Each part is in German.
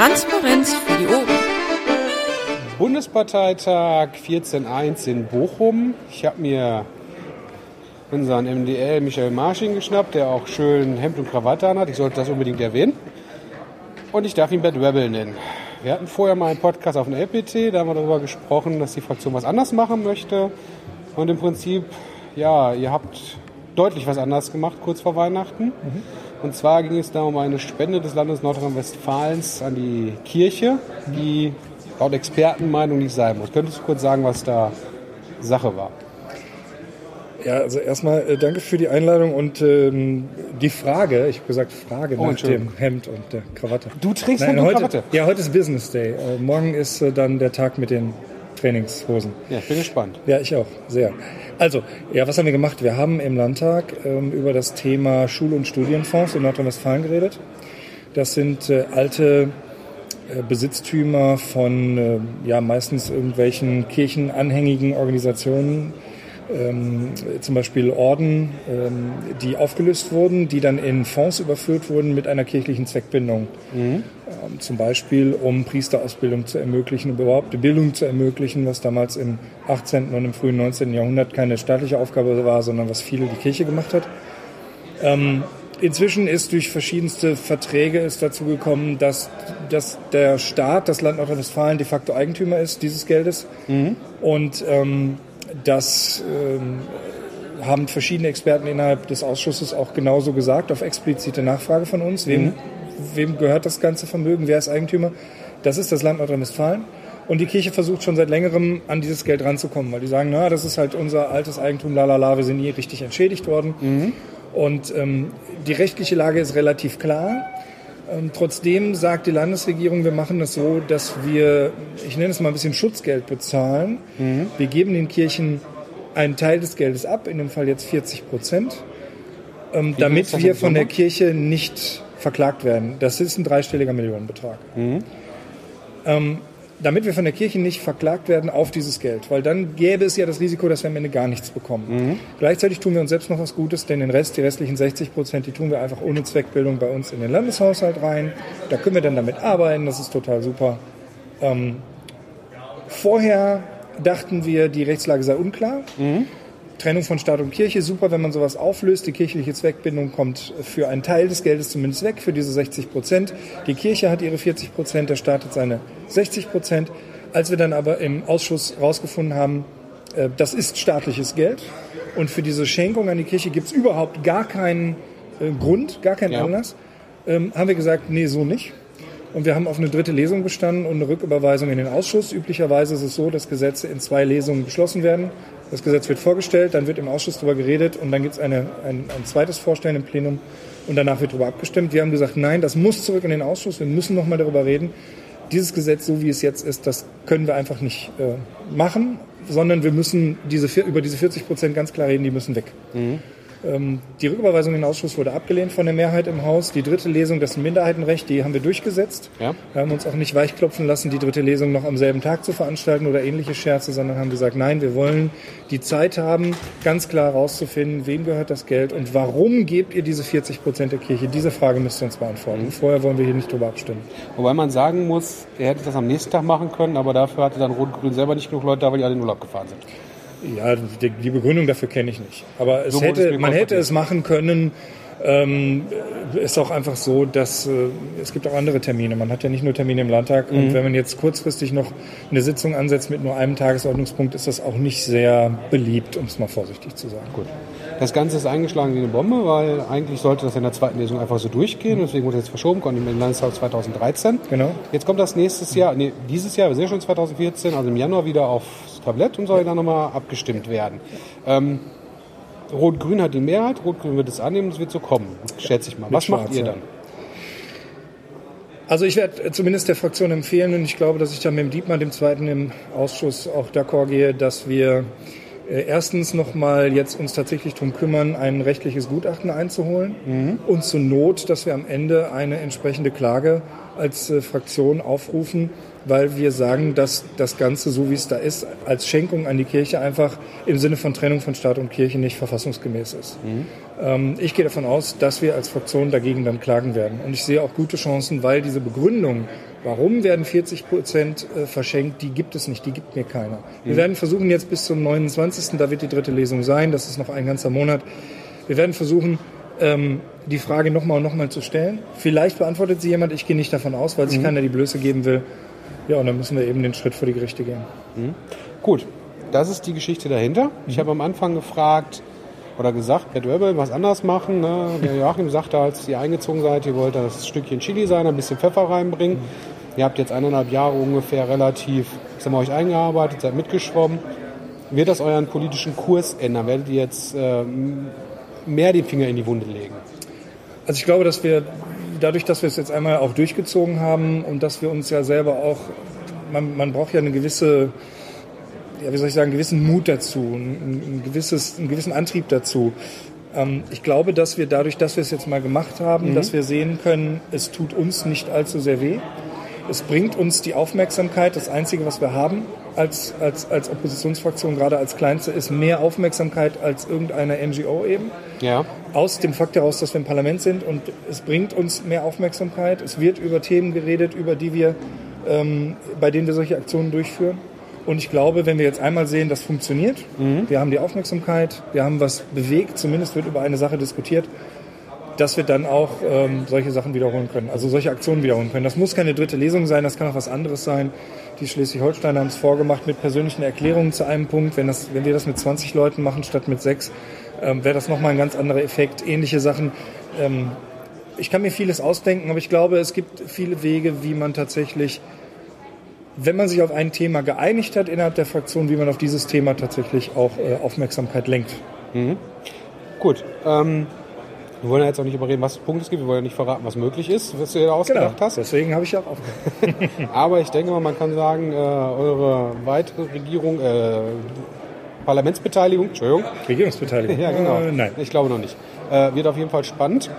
Transparenz für die Ohren. Bundesparteitag 14.1 in Bochum. Ich habe mir unseren MDL Michael Marsching geschnappt, der auch schön Hemd und Krawatte anhat. Ich sollte das unbedingt erwähnen. Und ich darf ihn Bert Rebel nennen. Wir hatten vorher mal einen Podcast auf dem LPT, da haben wir darüber gesprochen, dass die Fraktion was anders machen möchte. Und im Prinzip, ja, ihr habt deutlich was anders gemacht kurz vor Weihnachten. Mhm. Und zwar ging es da um eine Spende des Landes Nordrhein-Westfalens an die Kirche, die laut Expertenmeinung nicht sein muss. Könntest du kurz sagen, was da Sache war? Ja, also erstmal äh, danke für die Einladung und ähm, die Frage, ich habe gesagt Frage oh, nach dem Hemd und der Krawatte. Du trägst Nein, Hemd und heute, Krawatte? Ja, heute ist Business Day. Äh, morgen ist äh, dann der Tag mit den Trainingshosen. Ja, ich bin gespannt. Ja, ich auch, sehr. Also, ja, was haben wir gemacht? Wir haben im Landtag ähm, über das Thema Schul- und Studienfonds in Nordrhein-Westfalen geredet. Das sind äh, alte äh, Besitztümer von äh, ja, meistens irgendwelchen kirchenanhängigen Organisationen, ähm, zum Beispiel Orden, ähm, die aufgelöst wurden, die dann in Fonds überführt wurden mit einer kirchlichen Zweckbindung. Mhm. Ähm, zum Beispiel, um Priesterausbildung zu ermöglichen, um überhaupt die Bildung zu ermöglichen, was damals im 18. und im frühen 19. Jahrhundert keine staatliche Aufgabe war, sondern was viele die Kirche gemacht hat. Ähm, inzwischen ist durch verschiedenste Verträge es dazu gekommen, dass, dass der Staat, das Land Nordrhein-Westfalen de facto Eigentümer ist dieses Geldes. Mhm. Und ähm, das ähm, haben verschiedene Experten innerhalb des Ausschusses auch genauso gesagt, auf explizite Nachfrage von uns. Wem, mhm. wem gehört das ganze Vermögen? Wer ist Eigentümer? Das ist das Land Nordrhein-Westfalen. Und die Kirche versucht schon seit längerem an dieses Geld ranzukommen, weil die sagen, na, das ist halt unser altes Eigentum, lalala, wir sind nie richtig entschädigt worden. Mhm. Und ähm, die rechtliche Lage ist relativ klar. Ähm, trotzdem sagt die Landesregierung, wir machen das so, dass wir, ich nenne es mal ein bisschen Schutzgeld bezahlen. Mhm. Wir geben den Kirchen einen Teil des Geldes ab, in dem Fall jetzt 40 Prozent, ähm, damit wir von der Kirche nicht verklagt werden. Das ist ein dreistelliger Millionenbetrag. Mhm. Ähm, damit wir von der Kirche nicht verklagt werden auf dieses Geld, weil dann gäbe es ja das Risiko, dass wir am Ende gar nichts bekommen. Mhm. Gleichzeitig tun wir uns selbst noch was Gutes, denn den Rest, die restlichen 60 Prozent, die tun wir einfach ohne Zweckbildung bei uns in den Landeshaushalt rein. Da können wir dann damit arbeiten, das ist total super. Ähm, vorher dachten wir, die Rechtslage sei unklar. Mhm. Trennung von Staat und Kirche, super, wenn man sowas auflöst. Die kirchliche Zweckbindung kommt für einen Teil des Geldes zumindest weg, für diese 60 Prozent. Die Kirche hat ihre 40 Prozent, der Staat hat seine 60 Prozent. Als wir dann aber im Ausschuss herausgefunden haben, äh, das ist staatliches Geld und für diese Schenkung an die Kirche gibt es überhaupt gar keinen äh, Grund, gar keinen ja. Anlass, ähm, haben wir gesagt, nee, so nicht. Und wir haben auf eine dritte Lesung bestanden und eine Rücküberweisung in den Ausschuss. Üblicherweise ist es so, dass Gesetze in zwei Lesungen beschlossen werden. Das Gesetz wird vorgestellt, dann wird im Ausschuss darüber geredet und dann gibt es eine, ein, ein zweites Vorstellen im Plenum und danach wird darüber abgestimmt. Wir haben gesagt, nein, das muss zurück in den Ausschuss, wir müssen nochmal darüber reden. Dieses Gesetz, so wie es jetzt ist, das können wir einfach nicht äh, machen, sondern wir müssen diese, über diese 40 Prozent ganz klar reden, die müssen weg. Mhm. Ähm, die Rücküberweisung in den Ausschuss wurde abgelehnt von der Mehrheit im Haus. Die dritte Lesung, das Minderheitenrecht, die haben wir durchgesetzt. Ja. Wir haben uns auch nicht weichklopfen lassen, die dritte Lesung noch am selben Tag zu veranstalten oder ähnliche Scherze, sondern haben gesagt, nein, wir wollen die Zeit haben, ganz klar herauszufinden, wem gehört das Geld und warum gebt ihr diese 40 Prozent der Kirche? Diese Frage müsst ihr uns beantworten. Mhm. Vorher wollen wir hier nicht drüber abstimmen. Wobei man sagen muss, er hätte das am nächsten Tag machen können, aber dafür hatte dann Rot-Grün selber nicht genug Leute da, weil die alle in Urlaub gefahren sind. Ja, die, die Begründung dafür kenne ich nicht. Aber es so hätte, man hätte es machen können. Ähm, ist auch einfach so, dass äh, es gibt auch andere Termine. Man hat ja nicht nur Termine im Landtag. Mhm. Und wenn man jetzt kurzfristig noch eine Sitzung ansetzt mit nur einem Tagesordnungspunkt, ist das auch nicht sehr beliebt, um es mal vorsichtig zu sagen. Gut. Das Ganze ist eingeschlagen wie eine Bombe, weil eigentlich sollte das in der zweiten Lesung einfach so durchgehen. Mhm. Deswegen wurde es jetzt verschoben, kommt im Landestag 2013. Genau. Jetzt kommt das nächstes Jahr, nee, dieses Jahr, wir sind ja schon 2014, also im Januar wieder aufs Tablett und soll dann nochmal abgestimmt werden. Ähm, Rot-Grün hat die Mehrheit, Rot-Grün wird es annehmen, es wird so kommen, schätze ich mal. Was macht ihr dann? Also ich werde zumindest der Fraktion empfehlen und ich glaube, dass ich dann mit dem Dietmar, dem Zweiten im Ausschuss, auch d'accord gehe, dass wir äh, erstens nochmal jetzt uns tatsächlich darum kümmern, ein rechtliches Gutachten einzuholen mhm. und zur Not, dass wir am Ende eine entsprechende Klage als äh, Fraktion aufrufen, weil wir sagen, dass das Ganze, so wie es da ist, als Schenkung an die Kirche einfach im Sinne von Trennung von Staat und Kirche nicht verfassungsgemäß ist. Mhm. Ähm, ich gehe davon aus, dass wir als Fraktion dagegen dann klagen werden. Und ich sehe auch gute Chancen, weil diese Begründung, warum werden 40 Prozent äh, verschenkt, die gibt es nicht, die gibt mir keiner. Wir mhm. werden versuchen jetzt bis zum 29., da wird die dritte Lesung sein, das ist noch ein ganzer Monat, wir werden versuchen, ähm, die Frage nochmal und nochmal zu stellen. Vielleicht beantwortet sie jemand, ich gehe nicht davon aus, weil sich mhm. keiner die Blöße geben will. Ja, und dann müssen wir eben den Schritt vor die Gerichte gehen. Mhm. Gut, das ist die Geschichte dahinter. Ich mhm. habe am Anfang gefragt oder gesagt, Bad Rebel was anders machen. Ne? Der Joachim sagte, als ihr eingezogen seid, ihr wollt das Stückchen Chili sein, ein bisschen Pfeffer reinbringen. Mhm. Ihr habt jetzt eineinhalb Jahre ungefähr relativ, ich sag mal, euch eingearbeitet, seid mitgeschwommen. Wird das euren politischen Kurs ändern? Werdet ihr jetzt äh, mehr den Finger in die Wunde legen? Also ich glaube, dass wir dadurch, dass wir es jetzt einmal auch durchgezogen haben und dass wir uns ja selber auch, man, man braucht ja eine gewisse, ja, wie soll ich sagen, einen gewissen Mut dazu, ein, ein gewisses, einen gewissen Antrieb dazu. Ähm, ich glaube, dass wir dadurch, dass wir es jetzt mal gemacht haben, mhm. dass wir sehen können, es tut uns nicht allzu sehr weh. Es bringt uns die Aufmerksamkeit, das Einzige, was wir haben als, als, als Oppositionsfraktion, gerade als kleinste, ist mehr Aufmerksamkeit als irgendeine NGO eben. Ja. Aus dem Fakt heraus, dass wir im Parlament sind und es bringt uns mehr Aufmerksamkeit. Es wird über Themen geredet, über die wir, ähm, bei denen wir solche Aktionen durchführen. Und ich glaube, wenn wir jetzt einmal sehen, das funktioniert, mhm. wir haben die Aufmerksamkeit, wir haben was bewegt, zumindest wird über eine Sache diskutiert, dass wir dann auch ähm, solche Sachen wiederholen können, also solche Aktionen wiederholen können. Das muss keine dritte Lesung sein, das kann auch was anderes sein. Die Schleswig-Holsteiner haben es vorgemacht mit persönlichen Erklärungen zu einem Punkt. Wenn, das, wenn wir das mit 20 Leuten machen statt mit sechs, ähm, wäre das nochmal ein ganz anderer Effekt. Ähnliche Sachen. Ähm, ich kann mir vieles ausdenken, aber ich glaube, es gibt viele Wege, wie man tatsächlich, wenn man sich auf ein Thema geeinigt hat innerhalb der Fraktion, wie man auf dieses Thema tatsächlich auch äh, Aufmerksamkeit lenkt. Mhm. Gut. Ähm wir wollen ja jetzt auch nicht überreden, was Punkt es gibt. Wir wollen ja nicht verraten, was möglich ist, was du dir da ausgedacht genau, hast. Deswegen habe ich ja auch aufgehört. Aber ich denke mal, man kann sagen, äh, eure weitere Regierung, äh, Parlamentsbeteiligung, Entschuldigung. Regierungsbeteiligung? ja, genau. Äh, nein. Ich glaube noch nicht. Äh, wird auf jeden Fall spannend.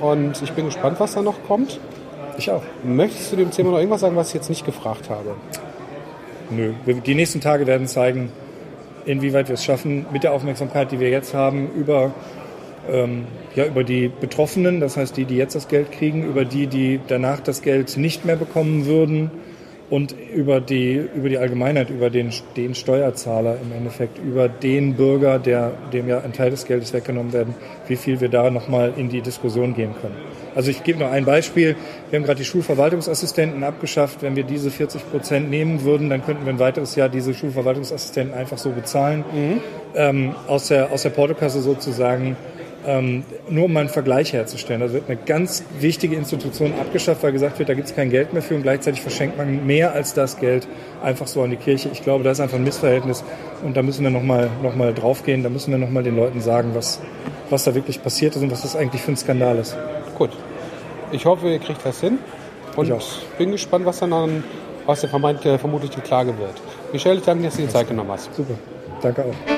Und ich bin gespannt, was da noch kommt. Ich auch. Möchtest du dem Thema noch irgendwas sagen, was ich jetzt nicht gefragt habe? Nö. Die nächsten Tage werden zeigen, inwieweit wir es schaffen, mit der Aufmerksamkeit, die wir jetzt haben, über ähm, ja, über die Betroffenen, das heißt die, die jetzt das Geld kriegen, über die, die danach das Geld nicht mehr bekommen würden und über die, über die Allgemeinheit, über den, den Steuerzahler im Endeffekt, über den Bürger, der, dem ja ein Teil des Geldes weggenommen werden, wie viel wir da nochmal in die Diskussion gehen können. Also ich gebe noch ein Beispiel. Wir haben gerade die Schulverwaltungsassistenten abgeschafft. Wenn wir diese 40 Prozent nehmen würden, dann könnten wir ein weiteres Jahr diese Schulverwaltungsassistenten einfach so bezahlen. Mhm. Ähm, aus, der, aus der Portokasse sozusagen ähm, nur um mal einen Vergleich herzustellen. Da wird eine ganz wichtige Institution abgeschafft, weil gesagt wird, da gibt es kein Geld mehr für und gleichzeitig verschenkt man mehr als das Geld einfach so an die Kirche. Ich glaube, das ist einfach ein Missverhältnis und da müssen wir nochmal noch mal drauf gehen, da müssen wir nochmal den Leuten sagen, was, was da wirklich passiert ist und was das eigentlich für ein Skandal ist. Gut. Ich hoffe, ihr kriegt das hin und ich bin gespannt, was dann an, was der vermeintlich vermutlich die Klage wird. Michelle, ich danke dir, dass du dir Zeit genommen hast. Super. Danke auch.